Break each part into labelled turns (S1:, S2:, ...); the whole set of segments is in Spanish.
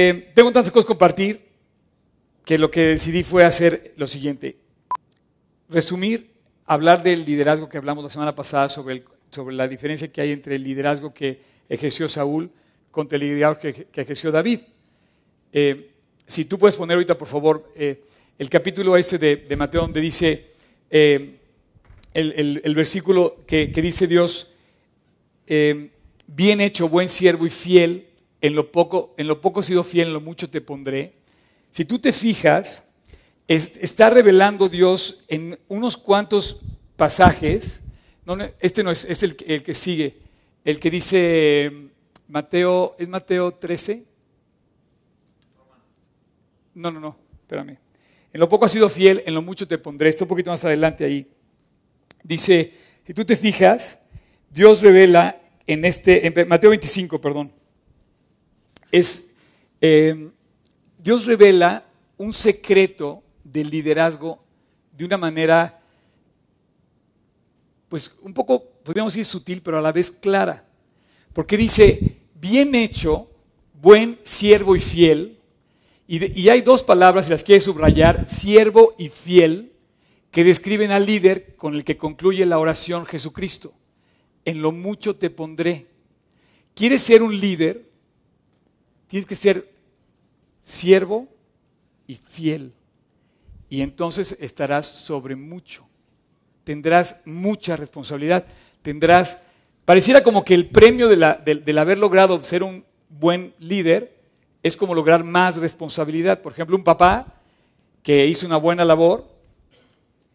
S1: Eh, tengo tantas cosas que compartir que lo que decidí fue hacer lo siguiente. Resumir, hablar del liderazgo que hablamos la semana pasada sobre, sobre la diferencia que hay entre el liderazgo que ejerció Saúl contra el liderazgo que, ejerció David. Eh, si tú puedes poner ahorita, por favor, eh, el capítulo ese de, Mateo donde dice el, el, versículo que, que, dice Dios, bien hecho, buen siervo y fiel, en lo poco, en lo poco he sido fiel, en lo mucho te pondré. Si tú te fijas, está revelando Dios en unos cuantos pasajes. este no es, es el, que sigue, el que dice Mateo, ¿es Mateo 13? No, no, no, espérame. En lo poco has sido fiel, en lo mucho te pondré. Está un poquito más adelante ahí. Dice, si tú te fijas, Dios revela en este, Mateo 25, perdón es, eh, Dios revela un secreto del liderazgo de una manera, pues un poco, podríamos decir sutil, pero a la vez clara. Porque dice, bien hecho, buen siervo y fiel, y, hay dos palabras, si las quiere subrayar, siervo y fiel, que describen al líder con el que concluye la oración Jesucristo. En lo mucho te pondré. ¿Quieres ser un líder? Tienes que ser siervo y fiel. Y entonces estarás sobre mucho. Tendrás mucha responsabilidad. Tendrás, pareciera como que el premio del haber logrado ser un buen líder es como lograr más responsabilidad. Por ejemplo, un papá que hizo una buena labor,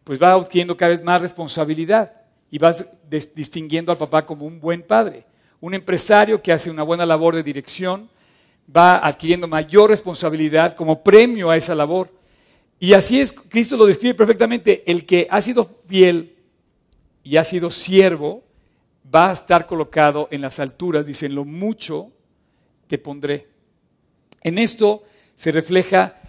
S1: pues va adquiriendo cada vez más responsabilidad y vas distinguiendo al papá como un buen padre. Un empresario que hace una buena labor de dirección, va adquiriendo mayor responsabilidad como premio a esa labor. Y así es, Cristo lo describe perfectamente, el que ha sido fiel y ha sido siervo, va a estar colocado en las alturas, dice, en lo mucho te pondré. En esto se refleja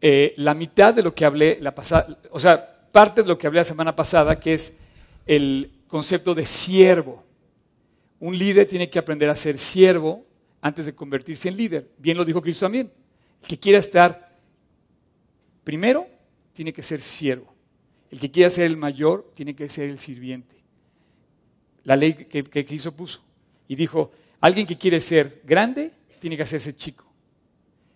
S1: eh, la mitad de lo que hablé la pasada, o sea, parte de lo que hablé la semana pasada, que es el concepto de siervo. Un líder tiene que aprender a ser siervo antes de convertirse en líder. Bien lo dijo Cristo también. El que quiera estar primero tiene que ser siervo. El que quiera ser el mayor tiene que ser el sirviente. La ley que, Cristo puso. Y dijo, alguien que quiere ser grande tiene que hacerse chico.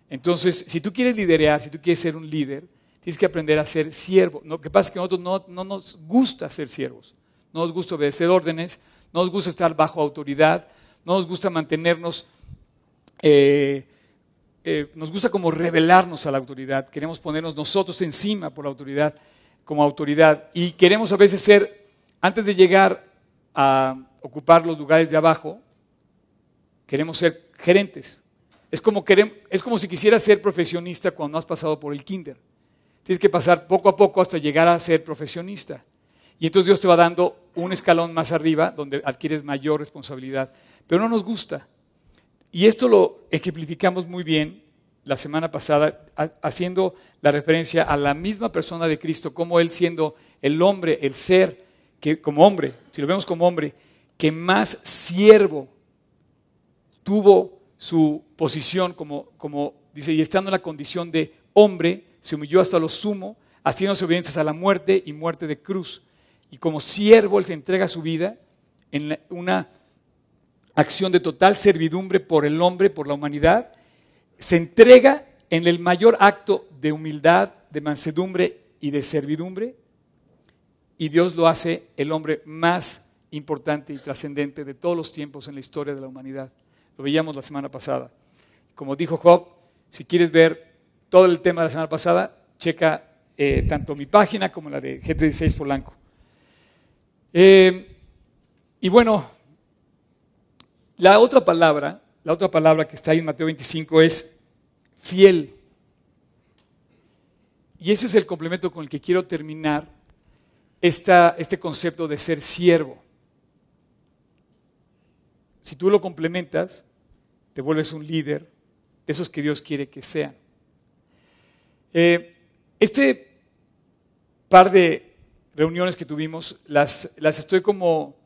S1: Entonces, si tú quieres liderear, si tú quieres ser un líder, tienes que aprender a ser siervo. Lo que pasa es que a nosotros no, no nos gusta ser siervos. No nos gusta obedecer órdenes, no nos gusta estar bajo autoridad, no nos gusta mantenernos eh, eh, nos gusta como revelarnos a la autoridad, queremos ponernos nosotros encima por la autoridad, como autoridad, y queremos a veces ser, antes de llegar a ocupar los lugares de abajo, queremos ser gerentes. Es como, es como si quisieras ser profesionista cuando has pasado por el kinder. Tienes que pasar poco a poco hasta llegar a ser profesionista. Y entonces Dios te va dando un escalón más arriba donde adquieres mayor responsabilidad. Pero no nos gusta. Y esto lo ejemplificamos muy bien la semana pasada, haciendo la referencia a la misma persona de Cristo, como Él siendo el hombre, el ser, que como hombre, si lo vemos como hombre, que más siervo tuvo su posición como, como dice, y estando en la condición de hombre, se humilló hasta lo sumo, haciéndose obedientes a la muerte y muerte de cruz. Y como siervo, Él se entrega su vida en una acción de total servidumbre por el hombre, por la humanidad, se entrega en el mayor acto de humildad, de mansedumbre y de servidumbre, y Dios lo hace el hombre más importante y trascendente de todos los tiempos en la historia de la humanidad. Lo veíamos la semana pasada. Como dijo Job, si quieres ver todo el tema de la semana pasada, checa eh, tanto mi página como la de G36 Polanco. Eh, y bueno, la otra palabra, la otra palabra que está ahí en Mateo 25 es fiel. Y ese es el complemento con el que quiero terminar este concepto de ser siervo. Si tú lo complementas, te vuelves un líder de esos que Dios quiere que sean. Eh, este par de reuniones que tuvimos las, las estoy como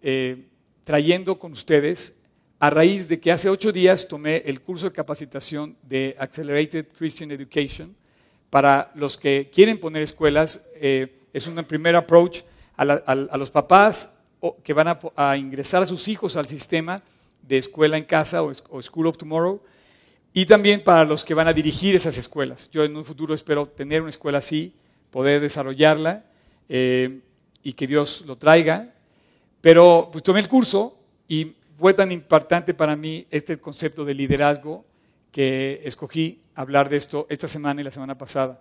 S1: eh, trayendo con ustedes a raíz de que hace ocho días tomé el curso de capacitación de Accelerated Christian Education para los que quieren poner escuelas. Eh, es un primer approach a, los papás que van a, ingresar a sus hijos al sistema de escuela en casa o, School of Tomorrow. Y también para los que van a dirigir esas escuelas. Yo en un futuro espero tener una escuela así, poder desarrollarla eh, y que Dios lo traiga. Pero pues, tomé el curso y fue tan importante para mí este concepto de liderazgo que escogí hablar de esto esta semana y la semana pasada.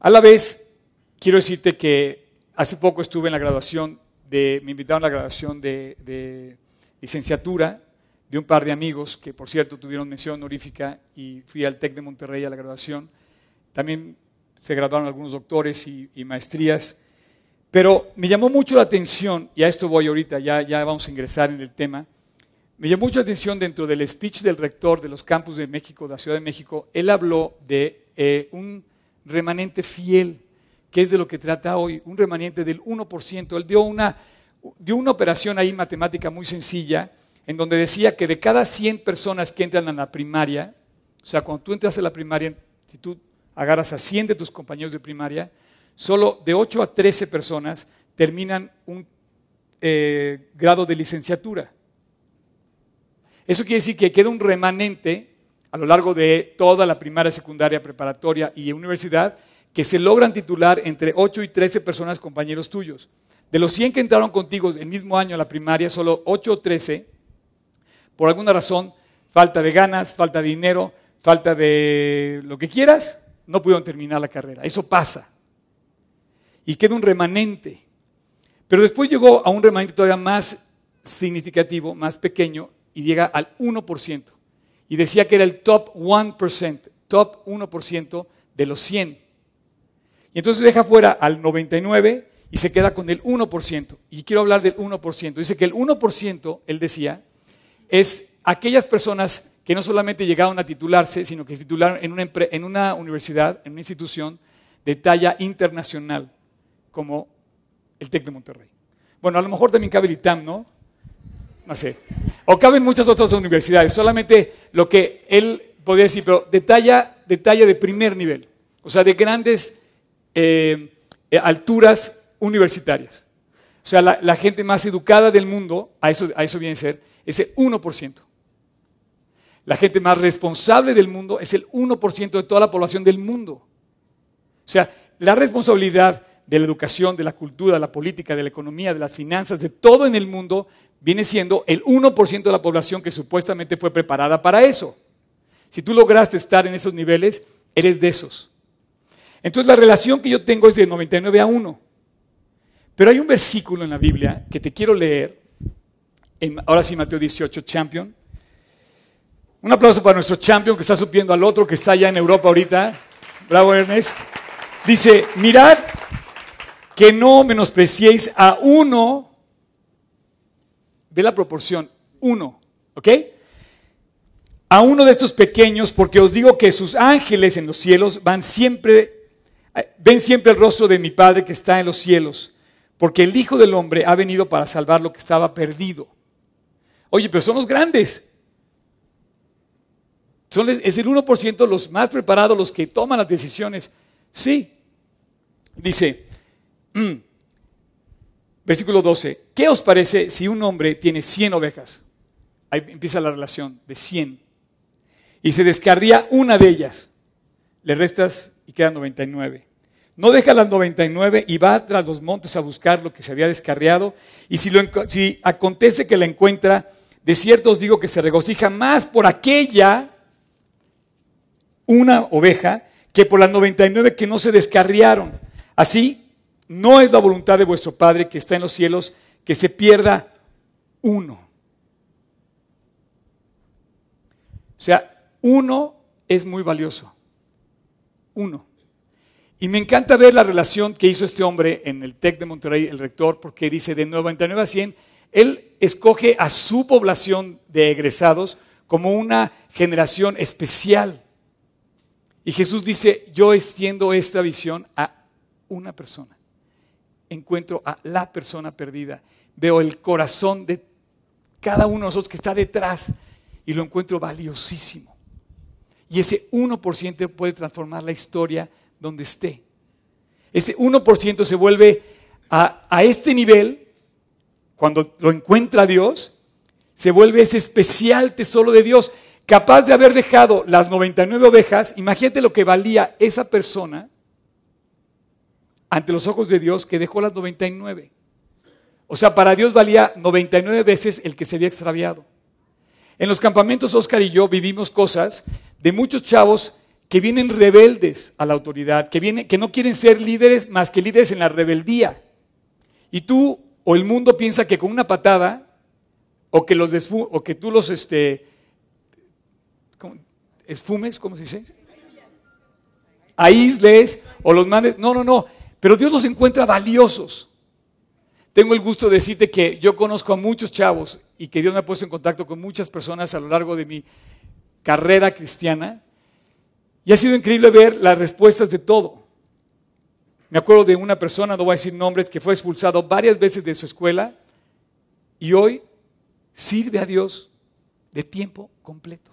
S1: A la vez, quiero decirte que hace poco estuve en la graduación de, me invitaron a la graduación de, licenciatura de un par de amigos que, por cierto, tuvieron mención honorífica y fui al TEC de Monterrey a la graduación. También se graduaron algunos doctores y maestrías. Pero me llamó mucho la atención, y a esto voy ahorita, ya, ya vamos a ingresar en el tema, me llamó mucho la atención dentro del speech del rector de los campus de México, de la Ciudad de México, él habló de eh, un remanente fiel, que es de lo que trata hoy, un remanente del 1%. Él dio una, dio una operación ahí matemática muy sencilla, en donde decía que de cada 100 personas que entran a la primaria, o sea, cuando tú entras a la primaria, si tú agarras a 100 de tus compañeros de primaria, solo de 8 a 13 personas terminan un eh, grado de licenciatura. Eso quiere decir que queda un remanente a lo largo de toda la primaria, secundaria, preparatoria y universidad que se logran titular entre 8 y 13 personas, compañeros tuyos. De los 100 que entraron contigo el mismo año a la primaria, solo 8 o 13, por alguna razón, falta de ganas, falta de dinero, falta de lo que quieras, no pudieron terminar la carrera. Eso pasa y queda un remanente. Pero después llegó a un remanente todavía más significativo, más pequeño, y llega al 1%. Y decía que era el top 1%, top 1% de los 100. Y entonces deja fuera al 99 y se queda con el 1%. Y quiero hablar del 1%. Dice que el 1%, él decía, es aquellas personas que no solamente llegaron a titularse, sino que se titularon en una, en una universidad, en una institución de talla internacional como el TEC de Monterrey. Bueno, a lo mejor también cabe el ITAM, ¿no? No sé. O caben muchas otras universidades. Solamente lo que él podía decir, pero de talla, de, primer nivel. O sea, de grandes eh, alturas universitarias. O sea, la, gente más educada del mundo, a eso, a eso viene a ser, ese 1%. La gente más responsable del mundo es el 1% de toda la población del mundo. O sea, la responsabilidad de la educación, de la cultura, de la política, de la economía, de las finanzas, de todo en el mundo, viene siendo el 1% de la población que supuestamente fue preparada para eso. Si tú lograste estar en esos niveles, eres de esos. Entonces la relación que yo tengo es de 99 a 1. Pero hay un versículo en la Biblia que te quiero leer, en, ahora sí Mateo 18, champion. Un aplauso para nuestro champion que está subiendo al otro que está allá en Europa ahorita. Bravo Ernest. Dice, mirad que no menospreciéis a uno, ve la proporción, uno, ¿ok? A uno de estos pequeños, porque os digo que sus ángeles en los cielos van siempre, eh, ven siempre el rostro de mi Padre que está en los cielos, porque el Hijo del Hombre ha venido para salvar lo que estaba perdido. Oye, pero son los grandes. Son, es el 1% los más preparados, los que toman las decisiones. Sí. Dice. Versículo 12. ¿Qué os parece si un hombre tiene 100 ovejas? Ahí empieza la relación de 100. Y se descarría una de ellas. Le restas y quedan 99. No deja las 99 y va tras los montes a buscar lo que se había descarriado. Y si, si acontece que la encuentra, de cierto os digo que se regocija más por aquella, una oveja, que por las 99 que no se descarriaron. Así no es la voluntad de vuestro Padre que está en los cielos que se pierda uno. O sea, uno es muy valioso. Uno. Y me encanta ver la relación que hizo este hombre en el TEC de Monterrey, el rector, porque dice de 99 a 100, él escoge a su población de egresados como una generación especial. Y Jesús dice, yo extiendo esta visión a una persona encuentro a la persona perdida. Veo el corazón de cada uno de nosotros que está detrás y lo encuentro valiosísimo. Y ese 1% puede transformar la historia donde esté. Ese 1% se vuelve a, a este nivel, cuando lo encuentra Dios, se vuelve ese especial tesoro de Dios, capaz de haber dejado las 99 ovejas. Imagínate lo que valía esa persona ante los ojos de Dios que dejó las 99. O sea, para Dios valía 99 veces el que se había extraviado. En los campamentos Oscar y yo vivimos cosas de muchos chavos que vienen rebeldes a la autoridad, que, vienen, que no quieren ser líderes más que líderes en la rebeldía. Y tú o el mundo piensa que con una patada o que, los o que tú los este, esfumes, ¿cómo se dice? Aísles o los mandes. No, no, no. Pero Dios los encuentra valiosos. Tengo el gusto de decirte que yo conozco a muchos chavos y que Dios me ha puesto en contacto con muchas personas a lo largo de mi carrera cristiana. Y ha sido increíble ver las respuestas de todo. Me acuerdo de una persona, no voy a decir nombres, que fue expulsado varias veces de su escuela y hoy sirve a Dios de tiempo completo.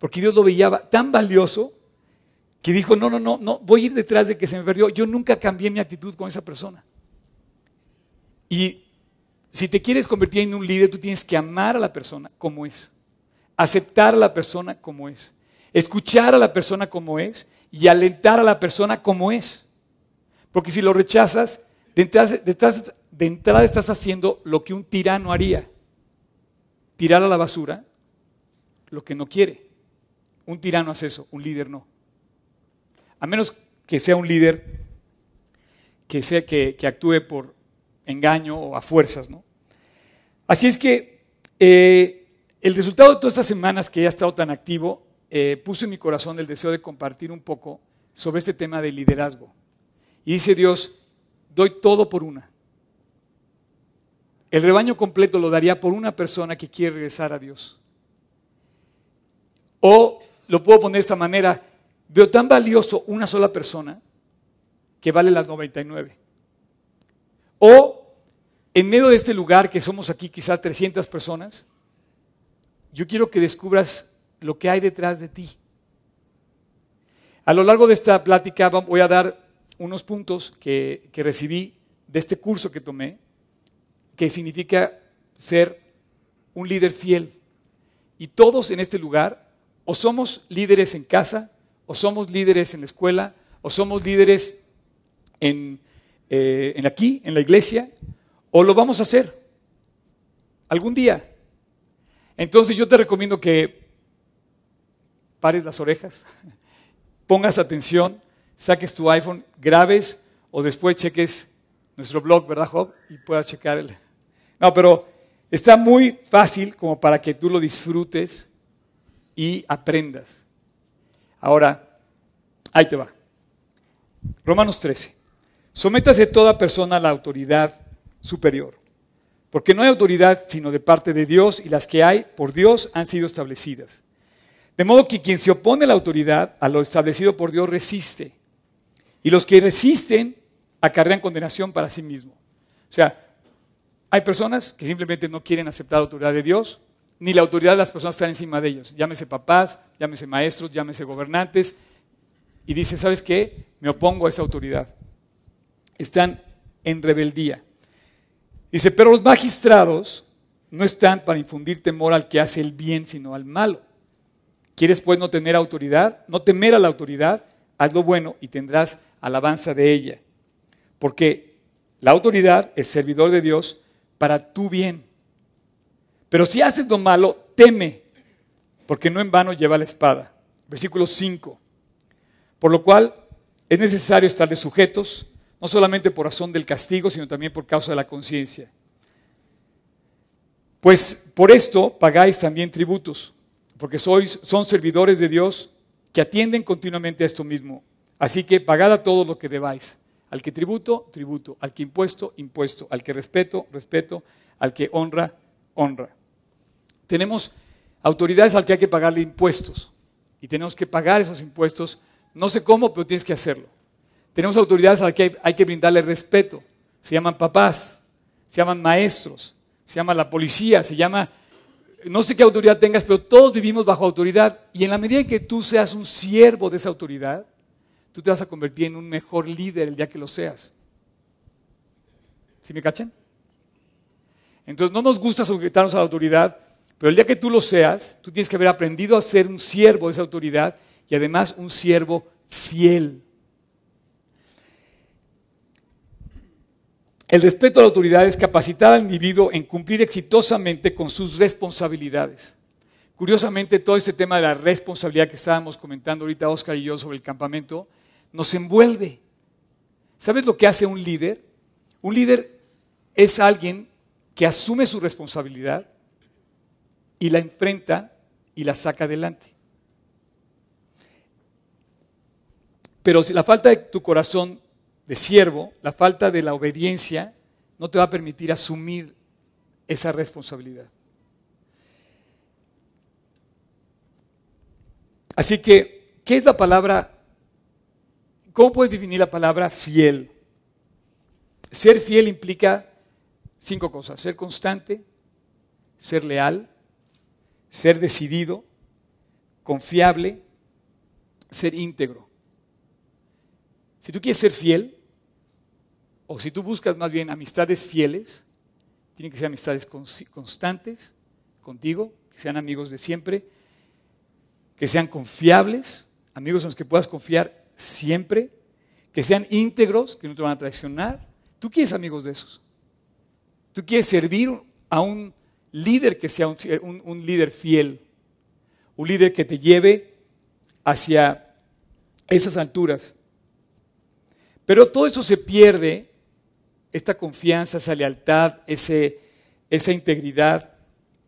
S1: Porque Dios lo veía tan valioso que dijo, no, no, no, no, voy a ir detrás de que se me perdió. Yo nunca cambié mi actitud con esa persona. Y si te quieres convertir en un líder, tú tienes que amar a la persona como es, aceptar a la persona como es, escuchar a la persona como es y alentar a la persona como es. Porque si lo rechazas, de entrada, estás haciendo lo que un tirano haría, tirar a la basura lo que no quiere. Un tirano hace eso, un líder no. A menos que sea un líder que, sea, que actúe por engaño o a fuerzas, ¿no? Así es que eh, el resultado de todas estas semanas que he estado tan activo, eh, puso en mi corazón el deseo de compartir un poco sobre este tema de liderazgo. Y dice Dios, doy todo por una. El rebaño completo lo daría por una persona que quiere regresar a Dios. O lo puedo poner de esta manera, veo tan valioso una sola persona que vale las 99. O en medio de este lugar, que somos aquí quizás 300 personas, yo quiero que descubras lo que hay detrás de ti. A lo largo de esta plática voy a dar unos puntos que, que recibí de este curso que tomé, que significa ser un líder fiel. Y todos en este lugar, o somos líderes en casa, o somos líderes en la escuela, o somos líderes en, eh, en aquí, en la iglesia, o lo vamos a hacer algún día. Entonces yo te recomiendo que pares las orejas, pongas atención, saques tu iPhone, grabes o después cheques nuestro blog, ¿verdad, Job? Y puedas checar el... No, pero está muy fácil como para que tú lo disfrutes y aprendas. Ahora, ahí te va. Romanos 13. Sométase toda persona a la autoridad superior. Porque no hay autoridad sino de parte de Dios y las que hay por Dios han sido establecidas. De modo que quien se opone a la autoridad, a lo establecido por Dios, resiste. Y los que resisten acarrean condenación para sí mismo. O sea, hay personas que simplemente no quieren aceptar la autoridad de Dios, ni la autoridad de las personas que están encima de ellos. Llámese papás, llámese maestros, llámese gobernantes. Y dice, ¿sabes qué? Me opongo a esa autoridad. Están en rebeldía. Dice, pero los magistrados no están para infundir temor al que hace el bien, sino al malo. ¿Quieres pues no tener autoridad? No temer a la autoridad, haz lo bueno y tendrás alabanza de ella. Porque la autoridad es servidor de Dios para tu bien. Pero si haces lo malo, teme, porque no en vano lleva la espada. Versículo 5. Por lo cual es necesario estar de sujetos no solamente por razón del castigo, sino también por causa de la conciencia. Pues por esto pagáis también tributos, porque sois, son servidores de Dios que atienden continuamente a esto mismo. Así que pagad a todo lo que debáis. Al que tributo, tributo. Al que impuesto, impuesto. Al que respeto, respeto. Al que honra, honra. Tenemos autoridades al que hay que pagarle impuestos. Y tenemos que pagar esos impuestos. No sé cómo, pero tienes que hacerlo. Tenemos autoridades a las que hay, que brindarle respeto. Se llaman papás, se llaman maestros, se llama la policía, se llama, no sé qué autoridad tengas, pero todos vivimos bajo autoridad. Y en la medida en que tú seas un siervo de esa autoridad, tú te vas a convertir en un mejor líder el día que lo seas. ¿Sí me cachan? Entonces no nos gusta sujetarnos a la autoridad, pero el día que tú lo seas, tú tienes que haber aprendido a ser un siervo de esa autoridad y además un siervo fiel. El respeto a la autoridad es capacitar al individuo en cumplir exitosamente con sus responsabilidades. Curiosamente, todo este tema de la responsabilidad que estábamos comentando ahorita Oscar y yo sobre el campamento, nos envuelve. ¿Sabes lo que hace un líder? Un líder es alguien que asume su responsabilidad y la enfrenta y la saca adelante. Pero si la falta de tu corazón de siervo, la falta de la obediencia, no te va a permitir asumir esa responsabilidad. Así que, ¿qué es la palabra? ¿Cómo puedes definir la palabra fiel? Ser fiel implica cinco cosas. Ser constante, ser leal, ser decidido, confiable, ser íntegro. Si tú quieres ser fiel, o si tú buscas más bien amistades fieles, tienen que ser amistades constantes contigo, que sean amigos de siempre, que sean confiables, amigos en los que puedas confiar siempre, que sean íntegros, que no te van a traicionar. Tú quieres amigos de esos. Tú quieres servir a un líder que sea un, líder fiel, un líder que te lleve hacia esas alturas. Pero todo eso se pierde esta confianza, esa lealtad, esa integridad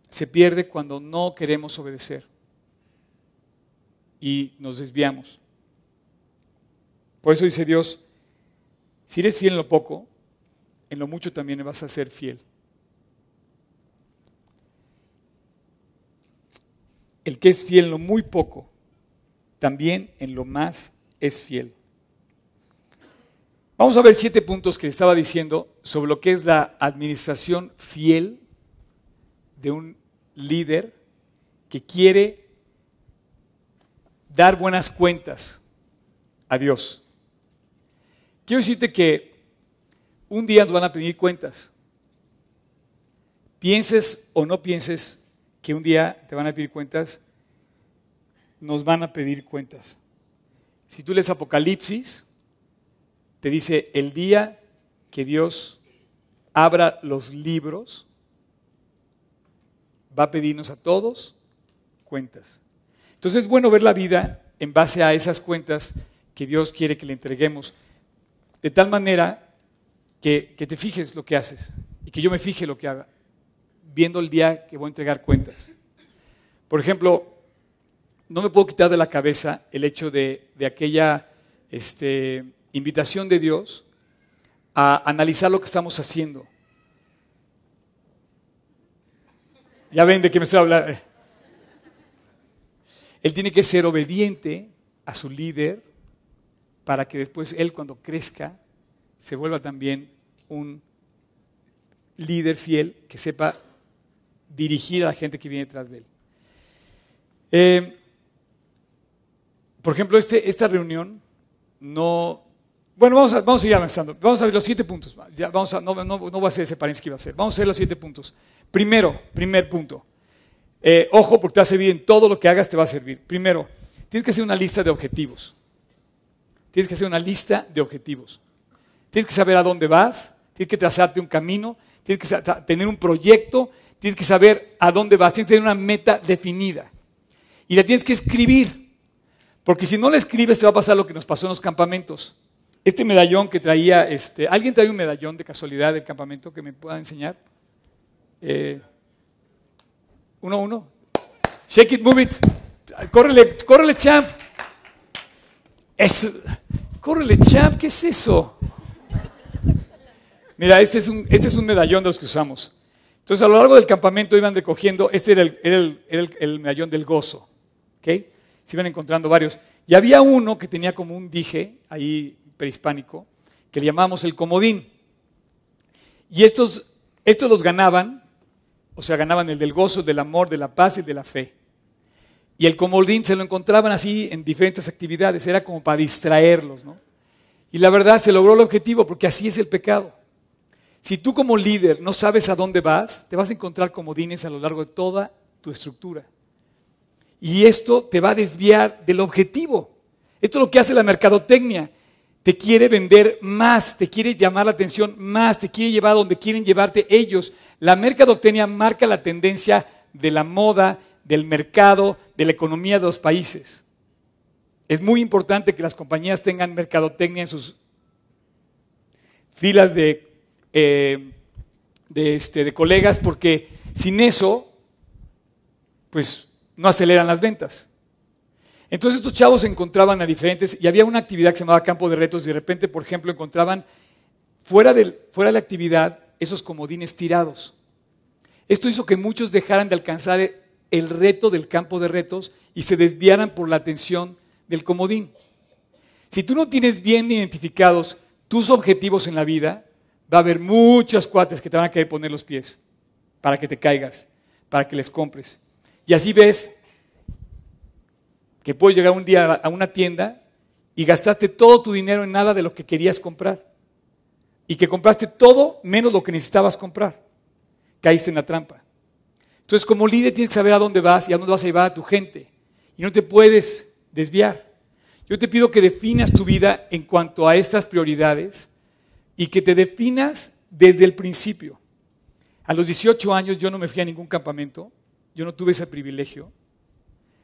S1: se pierde cuando no queremos obedecer y nos desviamos. Por eso dice Dios, si eres fiel en lo poco, en lo mucho también vas a ser fiel. El que es fiel en lo muy poco, también en lo más es fiel. Vamos a ver siete puntos que estaba diciendo sobre lo que es la administración fiel de un líder que quiere dar buenas cuentas a Dios. Quiero decirte que un día nos van a pedir cuentas. Pienses o no pienses que un día te van a pedir cuentas, nos van a pedir cuentas. Si tú lees Apocalipsis, te dice, el día que Dios abra los libros, va a pedirnos a todos cuentas. Entonces es bueno ver la vida en base a esas cuentas que Dios quiere que le entreguemos, de tal manera que, que te fijes lo que haces y que yo me fije lo que haga, viendo el día que voy a entregar cuentas. Por ejemplo, no me puedo quitar de la cabeza el hecho de, de aquella este, invitación de Dios a analizar lo que estamos haciendo. Ya ven de qué me estoy hablando. Él tiene que ser obediente a su líder para que después él cuando crezca se vuelva también un líder fiel que sepa dirigir a la gente que viene detrás de él. Eh, por ejemplo, este, esta reunión no, bueno, vamos a, vamos ir avanzando. Vamos a ver los siete puntos. Ya, vamos a, no voy a hacer ese paréntesis que iba a hacer. Vamos a ver los siete puntos. Primero, primer punto. Eh, ojo, porque te va a servir en todo lo que hagas, te va a servir. Primero, tienes que hacer una lista de objetivos. Tienes que hacer una lista de objetivos. Tienes que saber a dónde vas, tienes que trazarte un camino, tienes que tener un proyecto, tienes que saber a dónde vas, tienes que tener una meta definida. Y la tienes que escribir. Porque si no la escribes, te va a pasar lo que nos pasó en los campamentos. Este medallón que traía, este, ¿alguien trae un medallón de casualidad del campamento que me pueda enseñar? Eh, uno, uno. Shake it, move it. Córrele, córrele, champ. Eso. Córrele, champ, ¿qué es eso? Mira, este es, un, este es un medallón de los que usamos. Entonces, a lo largo del campamento iban recogiendo, este era el, medallón del gozo. ¿ok? Se iban encontrando varios. Y había uno que tenía como un dije ahí prehispánico, que le llamamos el comodín. Y estos, estos los ganaban o sea, ganaban el del gozo, del amor, de la paz y de la fe. Y el comodín se lo encontraban así en diferentes actividades, era como para distraerlos, ¿no? Y la verdad se logró el objetivo porque así es el pecado. Si tú como líder no sabes a dónde vas, te vas a encontrar comodines a lo largo de toda tu estructura. Y esto te va a desviar del objetivo. Esto es lo que hace la mercadotecnia. Te quiere vender más, te quiere llamar la atención más, te quiere llevar a donde quieren llevarte ellos. La mercadotecnia marca la tendencia de la moda, del mercado, de la economía de los países. Es muy importante que las compañías tengan mercadotecnia en sus filas de, eh, de, este, de colegas, porque sin eso, pues no aceleran las ventas. Entonces estos chavos encontraban a diferentes, y había una actividad que se llamaba campo de retos, y de repente, por ejemplo, encontraban fuera, del, fuera de la actividad esos comodines tirados. Esto hizo que muchos dejaran de alcanzar el reto del campo de retos y se desviaran por la atención del comodín. Si tú no tienes bien identificados tus objetivos en la vida, va a haber muchas cuates que te van a querer poner los pies para que te caigas, para que les compres. Y así ves que puedes llegar un día a una tienda y gastaste todo tu dinero en nada de lo que querías comprar. Y que compraste todo menos lo que necesitabas comprar. Caíste en la trampa. Entonces, como líder tienes que saber a dónde vas y a dónde vas a llevar a tu gente. Y no te puedes desviar. Yo te pido que definas tu vida en cuanto a estas prioridades y que te definas desde el principio. A los 18 años yo no me fui a ningún campamento, yo no tuve ese privilegio.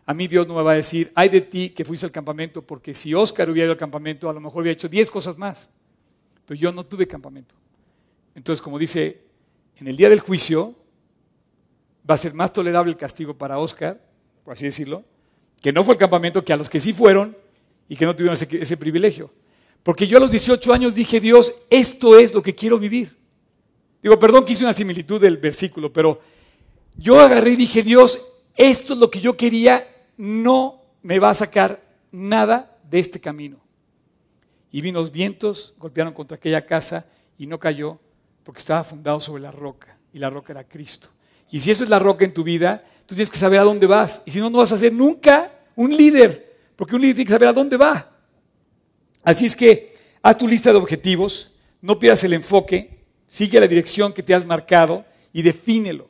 S1: A mí Dios no me va a decir, ay de ti que fuiste al campamento, porque si Oscar hubiera ido al campamento, a lo mejor hubiera hecho 10 cosas más. Pero yo no tuve campamento. Entonces, como dice, en el día del juicio va a ser más tolerable el castigo para Oscar, por así decirlo, que no fue el campamento, que a los que sí fueron y que no tuvieron ese, privilegio. Porque yo a los 18 años dije, Dios, esto es lo que quiero vivir. Digo, perdón que hice una similitud del versículo, pero yo agarré y dije, Dios, esto es lo que yo quería, no me va a sacar nada de este camino. Y vino los vientos, golpearon contra aquella casa y no cayó porque estaba fundado sobre la roca y la roca era Cristo. Y si eso es la roca en tu vida, tú tienes que saber a dónde vas. Y si no, no vas a ser nunca un líder, porque un líder tiene que saber a dónde va. Así es que haz tu lista de objetivos, no pierdas el enfoque, sigue la dirección que te has marcado y defínelo.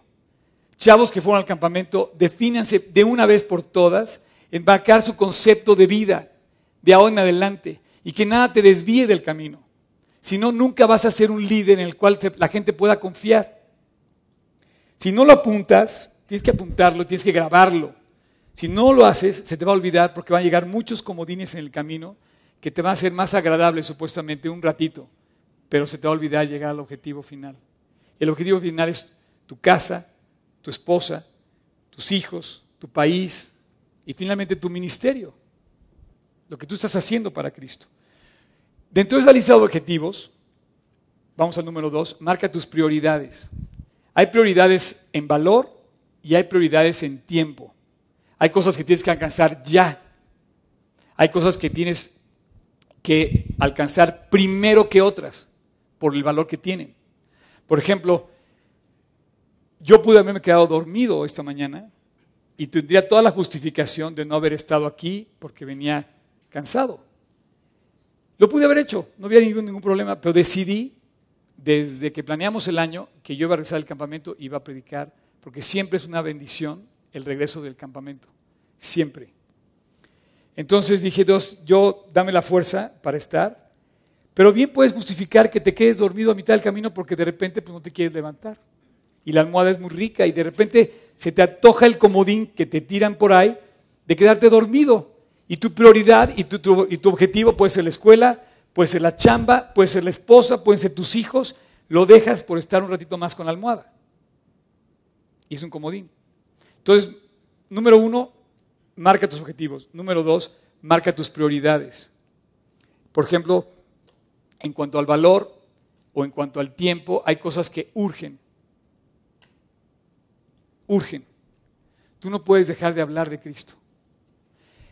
S1: Chavos que fueron al campamento, defínanse de una vez por todas, embarcar su concepto de vida de ahora en adelante y que nada te desvíe del camino. Si no, nunca vas a ser un líder en el cual la gente pueda confiar. Si no lo apuntas, tienes que apuntarlo, tienes que grabarlo. Si no lo haces, se te va a olvidar porque van a llegar muchos comodines en el camino que te van a hacer más agradable supuestamente un ratito, pero se te va a olvidar llegar al objetivo final. El objetivo final es tu casa, tu esposa, tus hijos, tu país y finalmente tu ministerio, lo que tú estás haciendo para Cristo. Dentro de esa lista de objetivos, vamos al número dos, marca tus prioridades. Hay prioridades en valor y hay prioridades en tiempo. Hay cosas que tienes que alcanzar ya. Hay cosas que tienes que alcanzar primero que otras por el valor que tienen. Por ejemplo, yo pude haberme quedado dormido esta mañana y tendría toda la justificación de no haber estado aquí porque venía cansado. Lo pude haber hecho, no había ningún, problema, pero decidí desde que planeamos el año que yo iba a regresar al campamento, iba a predicar, porque siempre es una bendición el regreso del campamento, siempre. Entonces dije, Dios, yo dame la fuerza para estar, pero bien puedes justificar que te quedes dormido a mitad del camino porque de repente pues, no te quieres levantar. Y la almohada es muy rica y de repente se te antoja el comodín que te tiran por ahí de quedarte dormido. Y tu prioridad y tu, y tu objetivo puede ser la escuela, puede ser la chamba, puede ser la esposa, pueden ser tus hijos, lo dejas por estar un ratito más con la almohada. Y es un comodín. Entonces, número uno, marca tus objetivos. Número dos, marca tus prioridades. Por ejemplo, en cuanto al valor o en cuanto al tiempo, hay cosas que urgen. Urgen. Tú no puedes dejar de hablar de Cristo.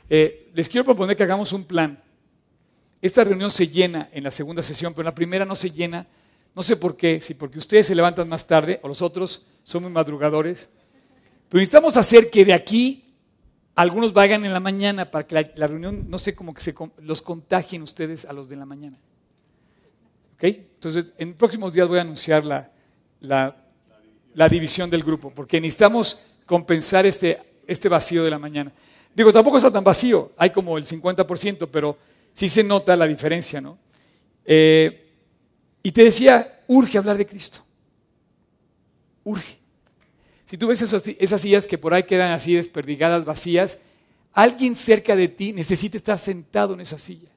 S1: Eh, les quiero proponer que hagamos un plan esta reunión se llena en la segunda sesión, pero en la primera no se llena No sé por qué, si porque ustedes se levantan más tarde o los otros son muy madrugadores. Pero necesitamos hacer que de aquí algunos vayan en la mañana para que la, reunión, no sé, cómo que se, los contagien ustedes a los de la mañana. ¿Ok? Entonces, en próximos días voy a anunciar la, la, división del grupo, porque necesitamos compensar este, este vacío de la mañana. Digo, tampoco está tan vacío, hay como el 50%, pero sí se nota la diferencia, ¿no? Eh, y te decía, urge hablar de Cristo. Urge. Si tú ves esas sillas que por ahí quedan así desperdigadas, vacías, alguien cerca de ti necesita estar sentado en esa silla.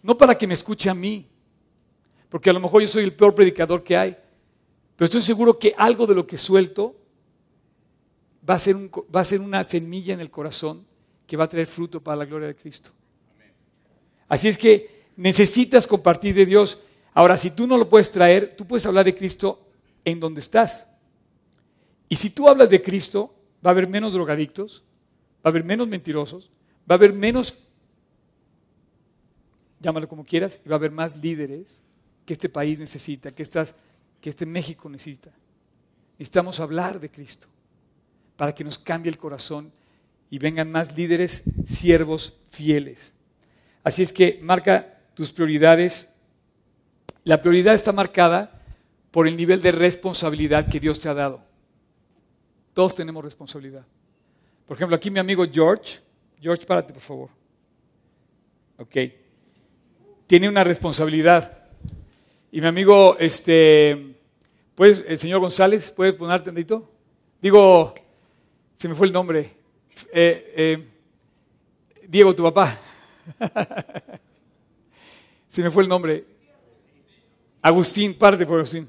S1: No para que me escuche a mí, porque a lo mejor yo soy el peor predicador que hay, pero estoy seguro que algo de lo que suelto va a ser, va a ser una semilla en el corazón que va a traer fruto para la gloria de Cristo. Así es que necesitas compartir de Dios. Ahora, si tú no lo puedes traer, tú puedes hablar de Cristo en donde estás. Y si tú hablas de Cristo, va a haber menos drogadictos, va a haber menos mentirosos, va a haber menos, llámalo como quieras, y va a haber más líderes que este país necesita, que, que este México necesita. Necesitamos hablar de Cristo para que nos cambie el corazón y vengan más líderes, siervos fieles. Así es que marca tus prioridades la prioridad está marcada por el nivel de responsabilidad que Dios te ha dado. Todos tenemos responsabilidad. Por ejemplo, aquí mi amigo George, George, párate por favor. Ok. Tiene una responsabilidad. Y mi amigo, este, pues, el señor González, ¿puede poner tendito? Digo, se me fue el nombre. Eh, eh, Diego, tu papá. se me fue el nombre. Agustín, parte por Agustín.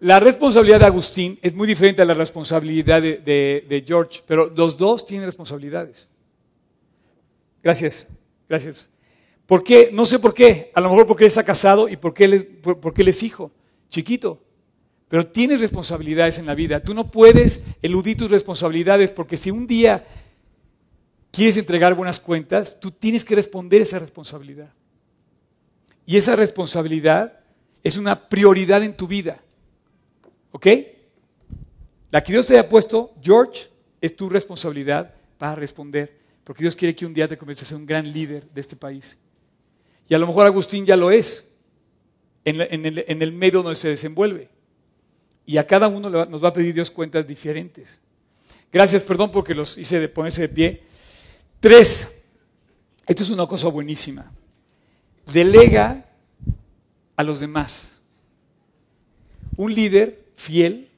S1: La responsabilidad de Agustín es muy diferente a la responsabilidad de, George, pero los dos tienen responsabilidades. Gracias, gracias. ¿Por qué? No sé por qué. A lo mejor porque él está casado y porque él, es, hijo, chiquito. Pero tienes responsabilidades en la vida. Tú no puedes eludir tus responsabilidades porque si un día quieres entregar buenas cuentas, tú tienes que responder esa responsabilidad. Y esa responsabilidad es una prioridad en tu vida. ¿Ok? La que Dios te haya puesto, George, es tu responsabilidad para responder. Porque Dios quiere que un día te conviertas en un gran líder de este país. Y a lo mejor Agustín ya lo es, en, el, medio donde se desenvuelve. Y a cada uno nos va a pedir Dios cuentas diferentes. Gracias, perdón porque los hice de ponerse de pie. Tres, esto es una cosa buenísima. Delega a los demás. Un líder fiel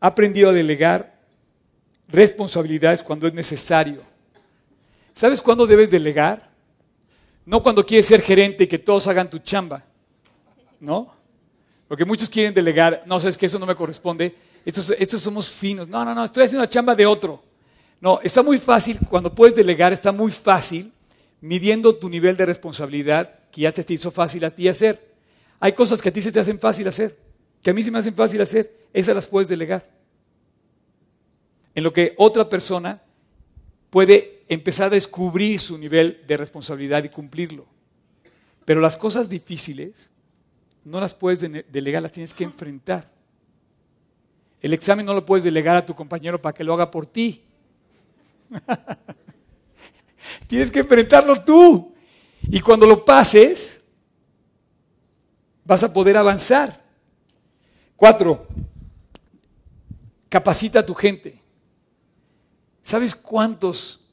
S1: ha aprendido a delegar responsabilidades cuando es necesario. ¿Sabes cuándo debes delegar? No cuando quieres ser gerente y que todos hagan tu chamba. ¿No? Porque muchos quieren delegar. No, sabes que eso no me corresponde. Estos, estos somos finos. No, no, no, estoy haciendo la chamba de otro. No, está muy fácil, cuando puedes delegar, está muy fácil midiendo tu nivel de responsabilidad que ya te hizo fácil a ti hacer. Hay cosas que a ti se te hacen fácil hacer, que a mí se me hacen fácil hacer, esas las puedes delegar. En lo que otra persona puede empezar a descubrir su nivel de responsabilidad y cumplirlo. Pero las cosas difíciles no las puedes delegar, las tienes que enfrentar. El examen no lo puedes delegar a tu compañero para que lo haga por ti. tienes que enfrentarlo tú. Y cuando lo pases, vas a poder avanzar. Cuatro, capacita a tu gente. ¿Sabes cuántos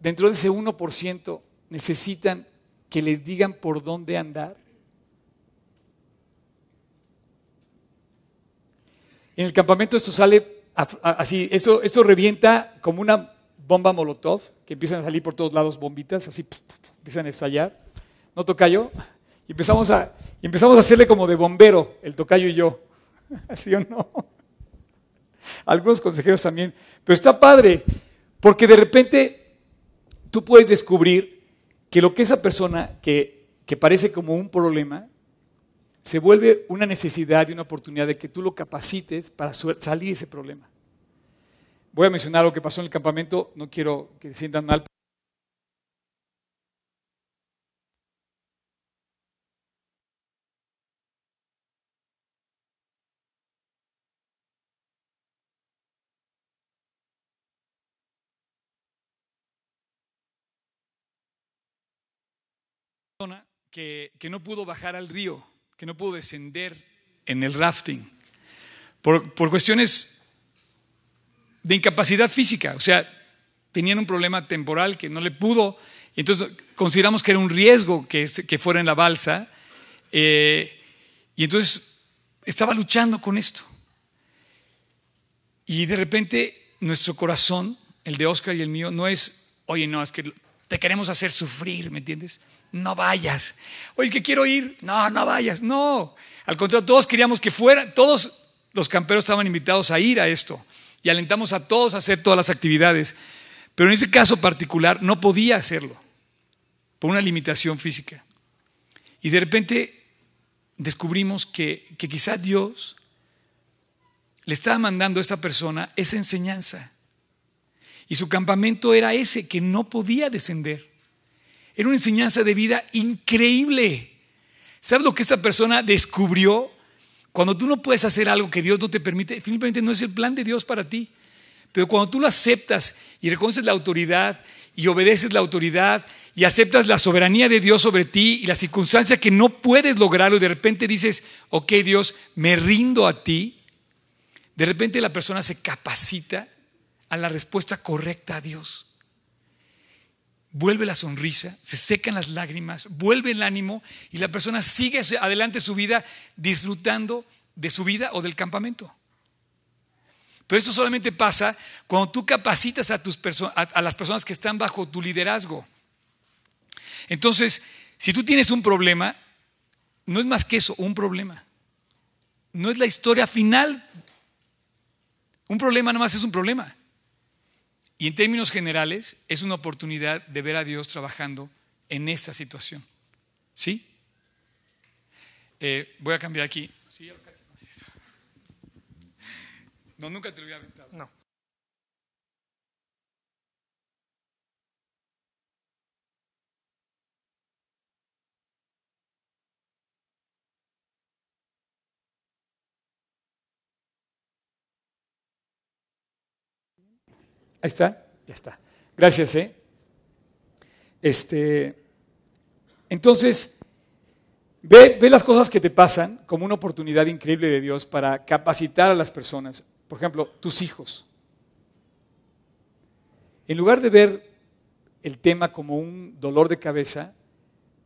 S1: dentro de ese 1% necesitan que les digan por dónde andar? En el campamento esto sale así, esto, esto revienta como una bomba molotov, que empiezan a salir por todos lados bombitas, así empiezan a estallar. ¿No toca yo? Y empezamos a, y empezamos a hacerle como de bombero, el tocayo y yo. ¿Sí o no? Algunos consejeros también. Pero está padre, porque de repente tú puedes descubrir que lo que esa persona que, que parece como un problema, se vuelve una necesidad y una oportunidad de que tú lo capacites para salir de ese problema. Voy a mencionar lo que pasó en el campamento, no quiero que se sientan mal. Que, no pudo bajar al río, que no pudo descender en el rafting, por, por cuestiones de incapacidad física, o sea, tenían un problema temporal que no le pudo, entonces consideramos que era un riesgo que, que fuera en la balsa, eh, y entonces estaba luchando con esto. Y de repente nuestro corazón, el de Oscar y el mío, no es, oye, no, es que te queremos hacer sufrir, ¿me entiendes? No vayas. Oye, que quiero ir. No, no vayas. No. Al contrario, todos queríamos que fuera, todos los camperos estaban invitados a ir a esto. Y alentamos a todos a hacer todas las actividades. Pero en ese caso particular no podía hacerlo por una limitación física. Y de repente descubrimos que, que quizá Dios le estaba mandando a esta persona esa enseñanza. Y su campamento era ese, que no podía descender. Era una enseñanza de vida increíble. ¿Sabes lo que esta persona descubrió? Cuando tú no puedes hacer algo que Dios no te permite, simplemente no es el plan de Dios para ti. Pero cuando tú lo aceptas y reconoces la autoridad y obedeces la autoridad y aceptas la soberanía de Dios sobre ti y la circunstancia que no puedes lograrlo y de repente dices, ok Dios, me rindo a ti, de repente la persona se capacita a la respuesta correcta a Dios. Vuelve la sonrisa, se secan las lágrimas, vuelve el ánimo y la persona sigue adelante su vida disfrutando de su vida o del campamento. Pero esto solamente pasa cuando tú capacitas a, tus a las personas que están bajo tu liderazgo. Entonces, si tú tienes un problema, no es más que eso, un problema. No es la historia final. Un problema nada más es un problema. Y en términos generales, es una oportunidad de ver a Dios trabajando en esta situación. ¿Sí? Eh, voy a cambiar aquí. No, nunca te lo había aventado.
S2: No.
S1: Ahí está, ya está. Gracias, ¿eh? Este, entonces, ve, ve, las cosas que te pasan como una oportunidad increíble de Dios para capacitar a las personas. Por ejemplo, tus hijos. En lugar de ver el tema como un dolor de cabeza,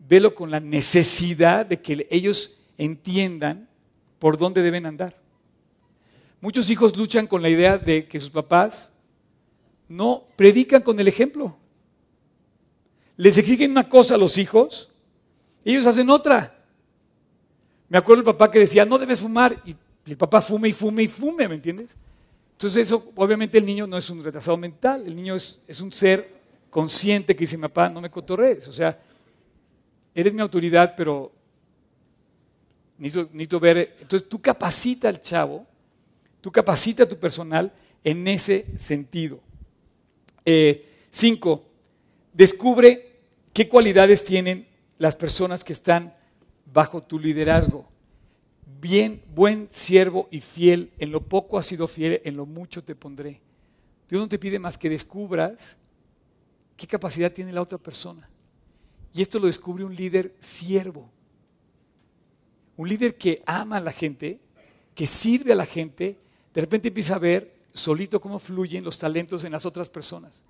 S1: velo con la necesidad de que ellos entiendan por dónde deben andar. Muchos hijos luchan con la idea de que sus papás no predican con el ejemplo. Les exigen una cosa a los hijos, ellos hacen otra. Me acuerdo el papá que decía, no debes fumar, y el papá fume y fume y fume, ¿me entiendes? Entonces eso, obviamente el niño no es un retrasado mental, el niño es, un ser consciente que dice, papá, no me cotorrees, o sea, eres mi autoridad, pero necesito, necesito ver, entonces tú capacita al chavo, tú capacita a tu personal en ese sentido. Eh, cinco, descubre qué cualidades tienen las personas que están bajo tu liderazgo. Bien, buen siervo y fiel, en lo poco has sido fiel, en lo mucho te pondré. Dios no te pide más que descubras qué capacidad tiene la otra persona. Y esto lo descubre un líder siervo. Un líder que ama a la gente, que sirve a la gente, de repente empieza a ver solito cómo fluyen los talentos en las otras personas.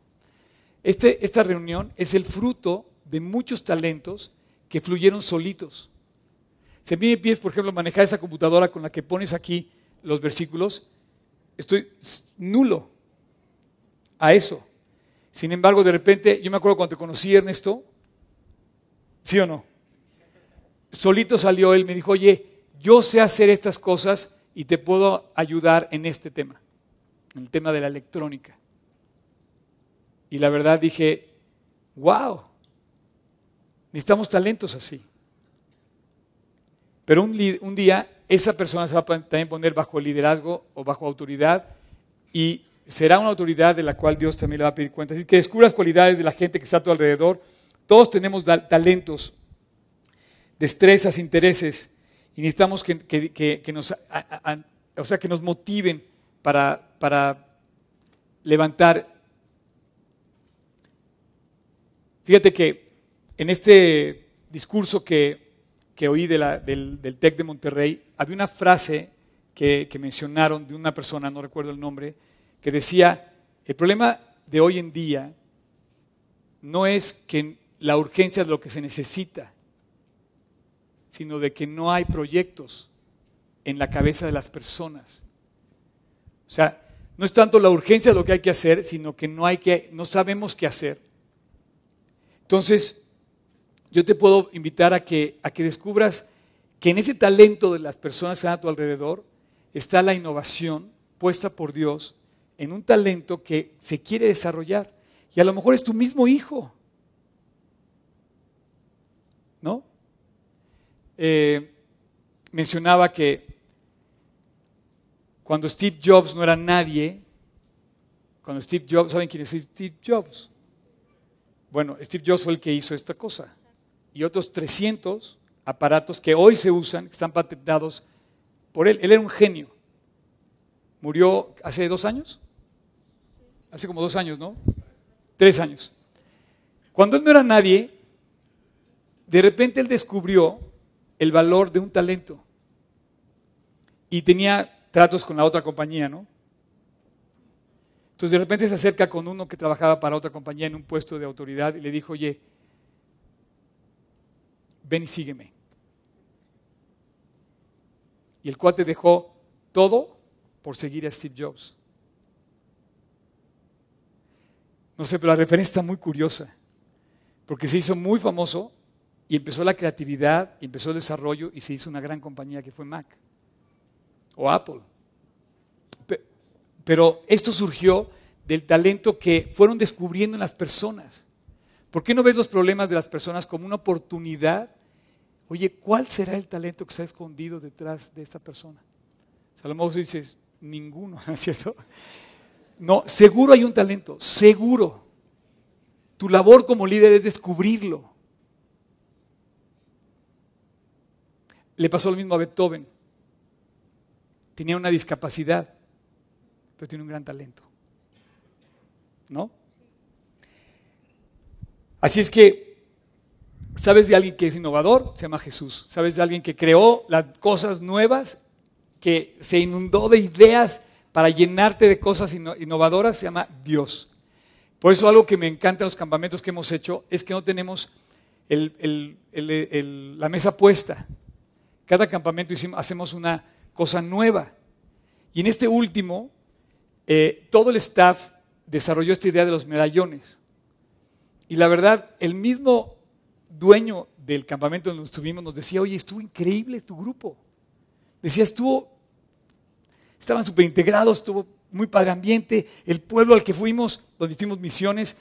S1: Este, esta reunión es el fruto de muchos talentos que fluyeron solitos. Si a mí me pides, por ejemplo, manejar esa computadora con la que pones aquí los versículos, estoy nulo a eso. Sin embargo, de repente, yo me acuerdo cuando te conocí, Ernesto, ¿sí o no? Solito salió él, me dijo, oye, yo sé hacer estas cosas y te puedo ayudar en este tema el tema de la electrónica. Y la verdad dije, wow, necesitamos talentos así. Pero un, día esa persona se va a también poner bajo liderazgo o bajo autoridad y será una autoridad de la cual Dios también le va a pedir cuenta. Así que descubra las cualidades de la gente que está a tu alrededor. Todos tenemos talentos, destrezas, intereses y necesitamos que, nos, o sea, que nos motiven para, levantar. Fíjate que en este discurso que, oí del, del TEC de Monterrey, había una frase que, mencionaron de una persona, no recuerdo el nombre, que decía, el problema de hoy en día no es que la urgencia de lo que se necesita, sino de que no hay proyectos en la cabeza de las personas. O sea, no es tanto la urgencia de lo que hay que hacer, sino que no, hay que, no sabemos qué hacer. Entonces, yo te puedo invitar a que, a que descubras que en ese talento de las personas a tu alrededor está la innovación puesta por Dios en un talento que se quiere desarrollar. Y a lo mejor es tu mismo hijo. ¿No? Eh, mencionaba que cuando Steve Jobs no era nadie, cuando Steve Jobs, ¿saben quién es Steve Jobs? Bueno, Steve Jobs fue el que hizo esta cosa. Y otros 300 aparatos que hoy se usan, que están patentados por él. Él era un genio. Murió hace dos años. Hace como dos años, ¿no? Tres años. Cuando él no era nadie, de repente él descubrió el valor de un talento. Y tenía tratos con la otra compañía, ¿no? Entonces de repente se acerca con uno que trabajaba para otra compañía en un puesto de autoridad y le dijo, oye, ven y sígueme. Y el cuate dejó todo por seguir a Steve Jobs. No sé, pero la referencia está muy curiosa, porque se hizo muy famoso y empezó la creatividad, empezó el desarrollo y se hizo una gran compañía que fue Mac o Apple. Pero esto surgió del talento que fueron descubriendo en las personas. ¿Por qué no ves los problemas de las personas como una oportunidad? Oye, ¿cuál será el talento que se ha escondido detrás de esta persona? a lo mejor dices, ninguno, ¿no cierto? No, seguro hay un talento, seguro. Tu labor como líder es descubrirlo. Le pasó lo mismo a Beethoven. Tenía una discapacidad, pero tiene un gran talento. ¿No? Así es que, ¿sabes de alguien que es innovador? Se llama Jesús. ¿Sabes de alguien que creó las cosas nuevas? Que se inundó de ideas para llenarte de cosas innovadoras? Se llama Dios. Por eso algo que me encanta en los campamentos que hemos hecho es que no tenemos la mesa puesta. Cada campamento hacemos una cosa nueva. Y en este último, eh, todo el staff desarrolló esta idea de los medallones. Y la verdad, el mismo dueño del campamento donde estuvimos nos decía, oye, estuvo increíble tu grupo. Decía, estuvo, estaban súper integrados, estuvo muy padre ambiente. El pueblo al que fuimos, donde hicimos misiones,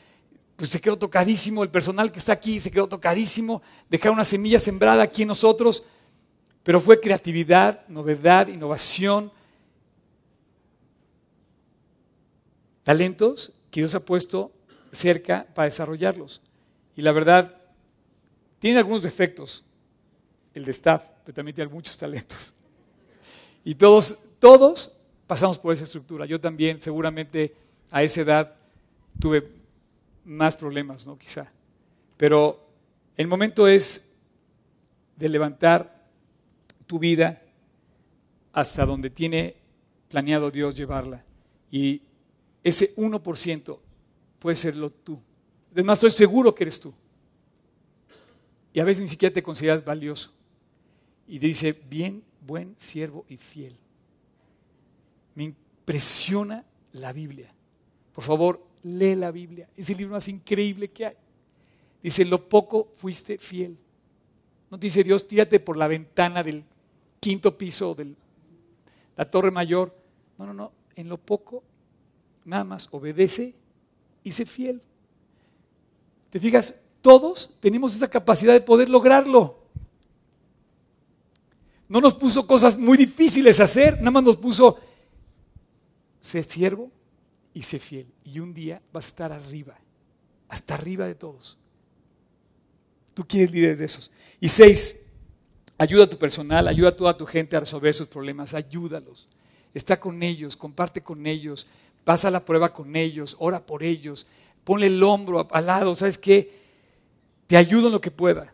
S1: pues se quedó tocadísimo. El personal que está aquí se quedó tocadísimo. Dejaron una semilla sembrada aquí en nosotros. Pero fue creatividad, novedad, innovación, talentos que Dios ha puesto cerca para desarrollarlos. Y la verdad, tiene algunos defectos, el de staff, pero también tiene muchos talentos. Y todos, todos pasamos por esa estructura. Yo también, seguramente, a esa edad tuve más problemas, ¿no? Quizá. Pero el momento es de levantar tu vida hasta donde tiene planeado Dios llevarla. Y ese 1% puede serlo tú. Además, estoy seguro que eres tú. Y a veces ni siquiera te consideras valioso. Y dice, bien, buen siervo y fiel. Me impresiona la Biblia. Por favor, lee la Biblia. Es el libro más increíble que hay. Dice, lo poco fuiste fiel. No dice Dios, tírate por la ventana del quinto piso de la torre mayor. No, no, no. En lo poco nada más obedece y sé fiel. ¿Te fijas? Todos tenemos esa capacidad de poder lograrlo. No nos puso cosas muy difíciles a hacer, nada más nos puso, sé siervo y sé fiel. Y un día vas a estar arriba, hasta arriba de todos. Tú quieres líderes de esos. Y seis, ayuda a tu personal, ayuda a toda tu gente a resolver sus problemas, ayúdalos. Está con ellos, comparte con ellos, pasa la prueba con ellos, ora por ellos, ponle el hombro al lado, ¿sabes qué? Te ayudo en lo que pueda.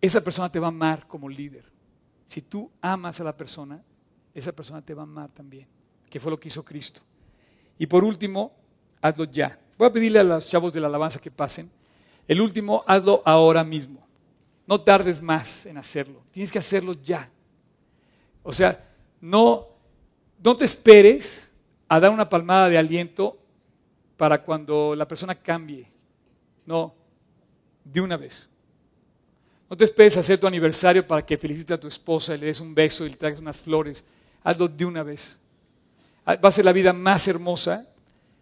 S1: esa persona te va a amar como líder. Si tú amas a la persona, esa persona te va a amar también, que fue lo que hizo Cristo. Y por último, hazlo ya. Voy a pedirle a los chavos de la alabanza que pasen. El último, hazlo ahora mismo. No tardes más en hacerlo. Tienes que hacerlo ya. O sea, no, no te esperes a dar una palmada de aliento para cuando la persona cambie. No, de una vez. No te esperes a hacer tu aniversario para que felicites a tu esposa y le des un beso y le traigas unas flores. Hazlo de una vez. Va a ser la vida más hermosa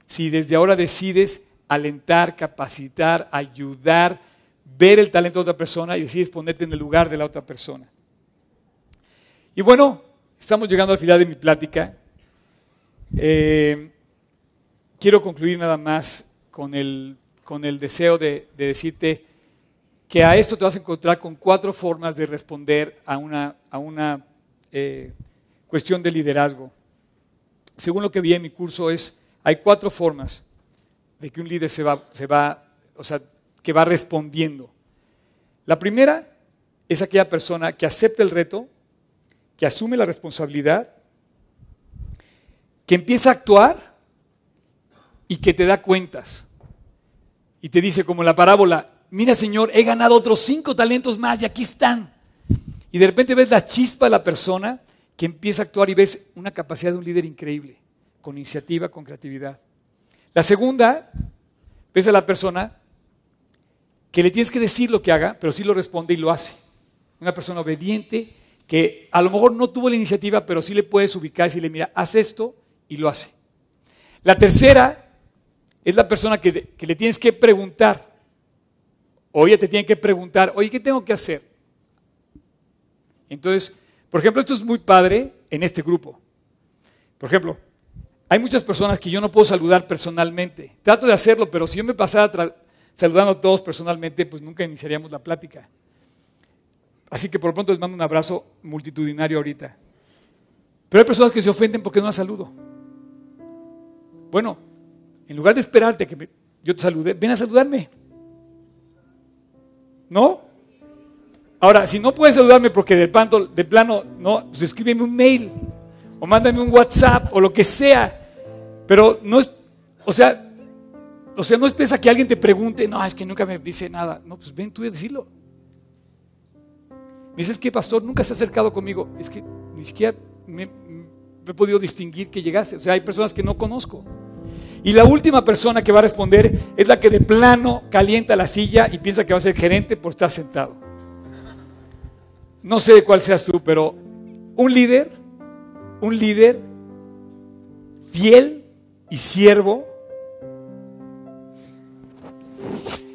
S1: si desde ahora decides alentar, capacitar, ayudar, ver el talento de otra persona y decides ponerte en el lugar de la otra persona. Y bueno, estamos llegando al final de mi plática. Eh, quiero concluir nada más con el, con el deseo de, decirte que a esto te vas a encontrar con cuatro formas de responder a una, a una eh, cuestión de liderazgo. Según lo que vi en mi curso es, hay cuatro formas de que un líder se va, se va, o sea, que va respondiendo. La primera es aquella persona que acepta el reto, que asume la responsabilidad, que empieza a actuar y que te da cuentas. Y te dice como la parábola, mira Señor, he ganado otros cinco talentos más y aquí están. Y de repente ves la chispa de la persona que empieza a actuar y ves una capacidad de un líder increíble, con iniciativa, con creatividad. La segunda, ves a la persona que le tienes que decir lo que haga, pero sí lo responde y lo hace. Una persona obediente que a lo mejor no tuvo la iniciativa, pero sí le puedes ubicar y decirle, mira, haz esto y lo hace. La tercera es la persona que, le tienes que preguntar. Oye, te tiene que preguntar, oye, ¿qué tengo que hacer? Entonces, por ejemplo, esto es muy padre en este grupo. Por ejemplo, hay muchas personas que yo no puedo saludar personalmente. Trato de hacerlo, pero si yo me pasara saludando a todos personalmente, pues nunca iniciaríamos la plática. Así que por lo pronto les mando un abrazo multitudinario ahorita. Pero hay personas que se ofenden porque no las saludo. Bueno, en lugar de esperarte que yo te salude, ven a saludarme. ¿No? Ahora, si no puedes saludarme porque de plano, de plano no, pues escríbeme un mail o mándame un WhatsApp o lo que sea. Pero no es, o sea, o sea, no esperes que alguien te pregunte, no, es que nunca me dice nada. No, pues ven tú a decirlo. Me dices que pastor nunca se ha acercado conmigo. Es que ni siquiera me, he podido distinguir que llegase. O sea, hay personas que no conozco. Y la última persona que va a responder es la que de plano calienta la silla y piensa que va a ser gerente por estar sentado. No sé cuál seas tú, pero un líder, un líder fiel y siervo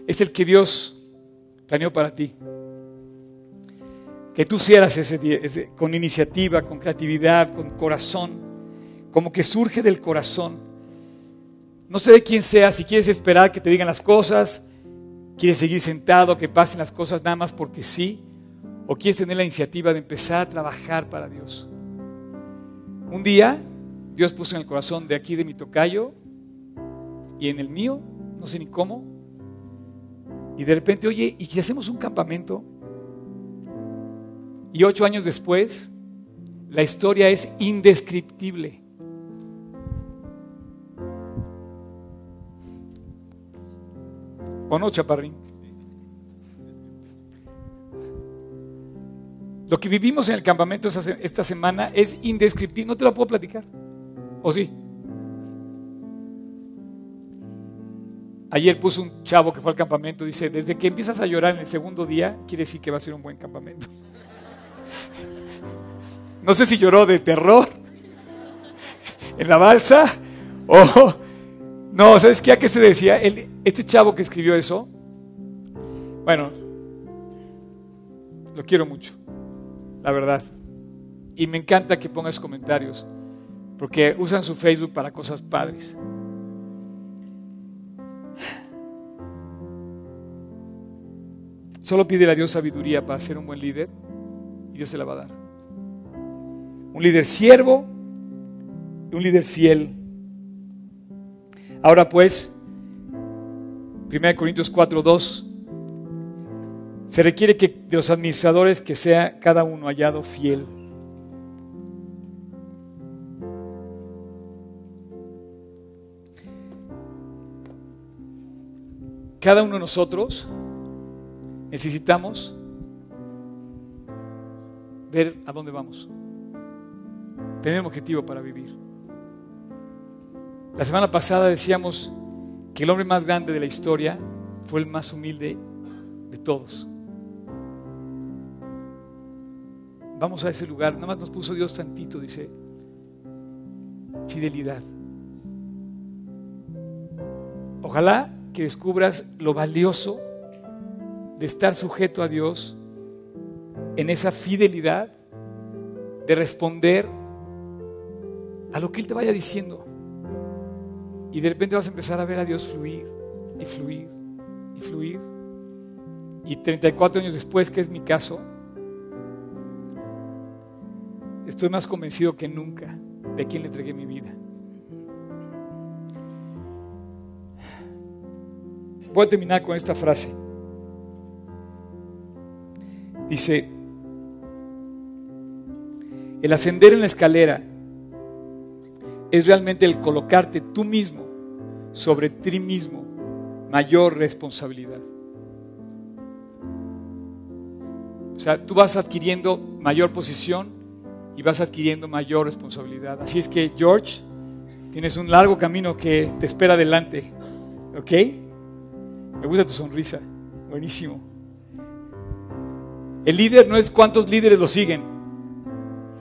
S1: es el que Dios planeó para ti. Que tú seas ese, ese, con iniciativa, con creatividad, con corazón, como que surge del corazón. No sé de quién sea, si quieres esperar que te digan las cosas, quieres seguir sentado, que pasen las cosas nada más porque sí, o quieres tener la iniciativa de empezar a trabajar para Dios. Un día Dios puso en el corazón de aquí de mi tocayo y en el mío, no sé ni cómo, y de repente, oye, ¿y si hacemos un campamento? Y ocho años después, la historia es indescriptible. ¿O no, Chaparrín? Lo que vivimos en el campamento esta semana es indescriptible. No te lo puedo platicar. ¿O sí? Ayer puso un chavo que fue al campamento, dice, desde que empiezas a llorar en el segundo día, quiere decir que va a ser un buen campamento. No sé si lloró de terror en la balsa o... No, ¿sabes qué? ¿A qué se decía? este chavo que escribió eso, bueno, lo quiero mucho, la verdad. Y me encanta que pongas comentarios, porque usan su Facebook para cosas padres. Solo pide a Dios sabiduría para ser un buen líder y Dios se la va a dar un líder siervo un líder fiel. Ahora pues, 1 Corintios 4, 2, Se requiere que de los administradores que sea cada uno hallado fiel. Cada uno de nosotros necesitamos ver a dónde vamos. Tener un objetivo para vivir. La semana pasada decíamos que el hombre más grande de la historia fue el más humilde de todos. Vamos a ese lugar, nada más nos puso Dios tantito, dice, fidelidad. Ojalá que descubras lo valioso de estar sujeto a Dios en esa fidelidad de responder a lo que Él te vaya diciendo. Y de repente vas a empezar a ver a Dios fluir y fluir y fluir. Y 34 años después, que es mi caso, estoy más convencido que nunca de quién le entregué mi vida. Voy a terminar con esta frase. Dice, el ascender en la escalera es realmente el colocarte tú mismo sobre ti mismo mayor responsabilidad. O sea, tú vas adquiriendo mayor posición y vas adquiriendo mayor responsabilidad. Así es que, George, tienes un largo camino que te espera adelante. ¿Ok? Me gusta tu sonrisa. Buenísimo. El líder no es cuántos líderes lo siguen.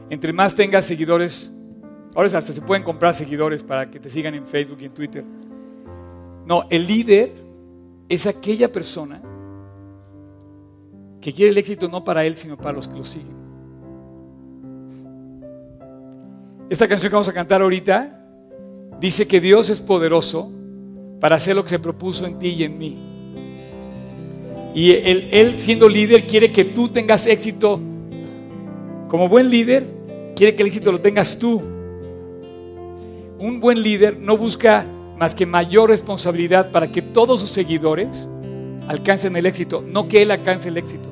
S1: Entre más tengas seguidores, ahora hasta se pueden comprar seguidores para que te sigan en Facebook y en Twitter. No, el líder es aquella persona que quiere el éxito no para él, sino para los que lo siguen. Esta canción que vamos a cantar ahorita dice que Dios es poderoso para hacer lo que se propuso en ti y en mí. Y él, él, siendo líder quiere que tú tengas éxito. Como buen líder, quiere que el éxito lo tengas tú. Un buen líder no busca más que mayor responsabilidad para que todos sus seguidores alcancen el éxito, no que él alcance el éxito.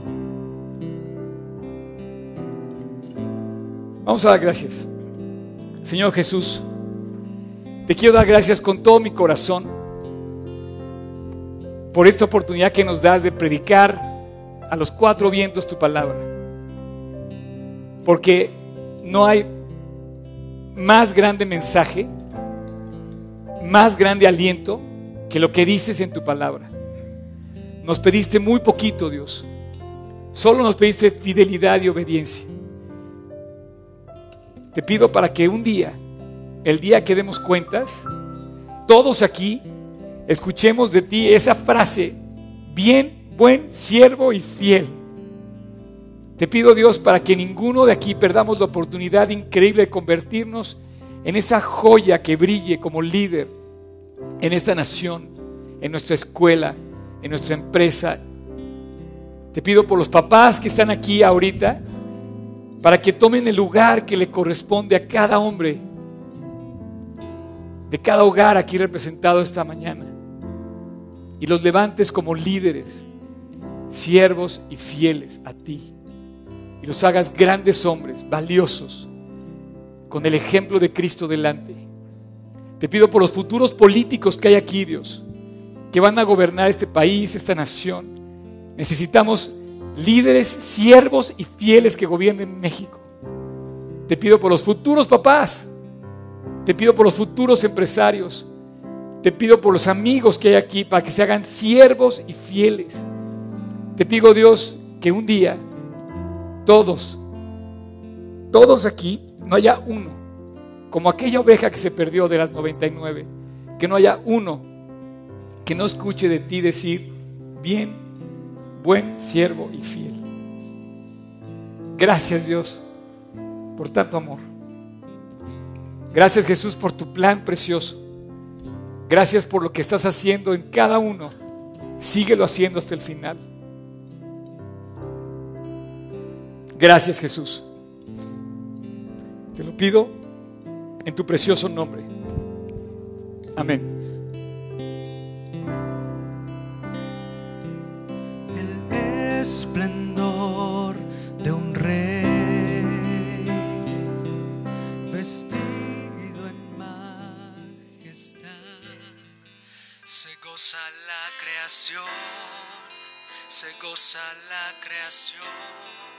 S1: Vamos a dar gracias. Señor Jesús, te quiero dar gracias con todo mi corazón por esta oportunidad que nos das de predicar a los cuatro vientos tu palabra. Porque no hay más grande mensaje más grande aliento que lo que dices en tu palabra. Nos pediste muy poquito, Dios. Solo nos pediste fidelidad y obediencia. Te pido para que un día, el día que demos cuentas, todos aquí escuchemos de ti esa frase, bien, buen, siervo y fiel. Te pido Dios para que ninguno de aquí perdamos la oportunidad increíble de convertirnos en esa joya que brille como líder en esta nación, en nuestra escuela, en nuestra empresa. Te pido por los papás que están aquí ahorita, para que tomen el lugar que le corresponde a cada hombre, de cada hogar aquí representado esta mañana, y los levantes como líderes, siervos y fieles a ti, y los hagas grandes hombres, valiosos, con el ejemplo de Cristo delante. Te pido por los futuros políticos que hay aquí, Dios, que van a gobernar este país, esta nación. Necesitamos líderes, siervos y fieles que gobiernen México. Te pido por los futuros papás. Te pido por los futuros empresarios. Te pido por los amigos que hay aquí para que se hagan siervos y fieles. Te pido, Dios, que un día todos, todos aquí no haya uno, como aquella oveja que se perdió de las 99, que no haya uno que no escuche de ti decir, bien, buen siervo y fiel. Gracias Dios por tanto amor. Gracias Jesús por tu plan precioso. Gracias por lo que estás haciendo en cada uno. Síguelo haciendo hasta el final. Gracias Jesús. Te lo pido en tu precioso nombre. Amén.
S2: Se goza la creación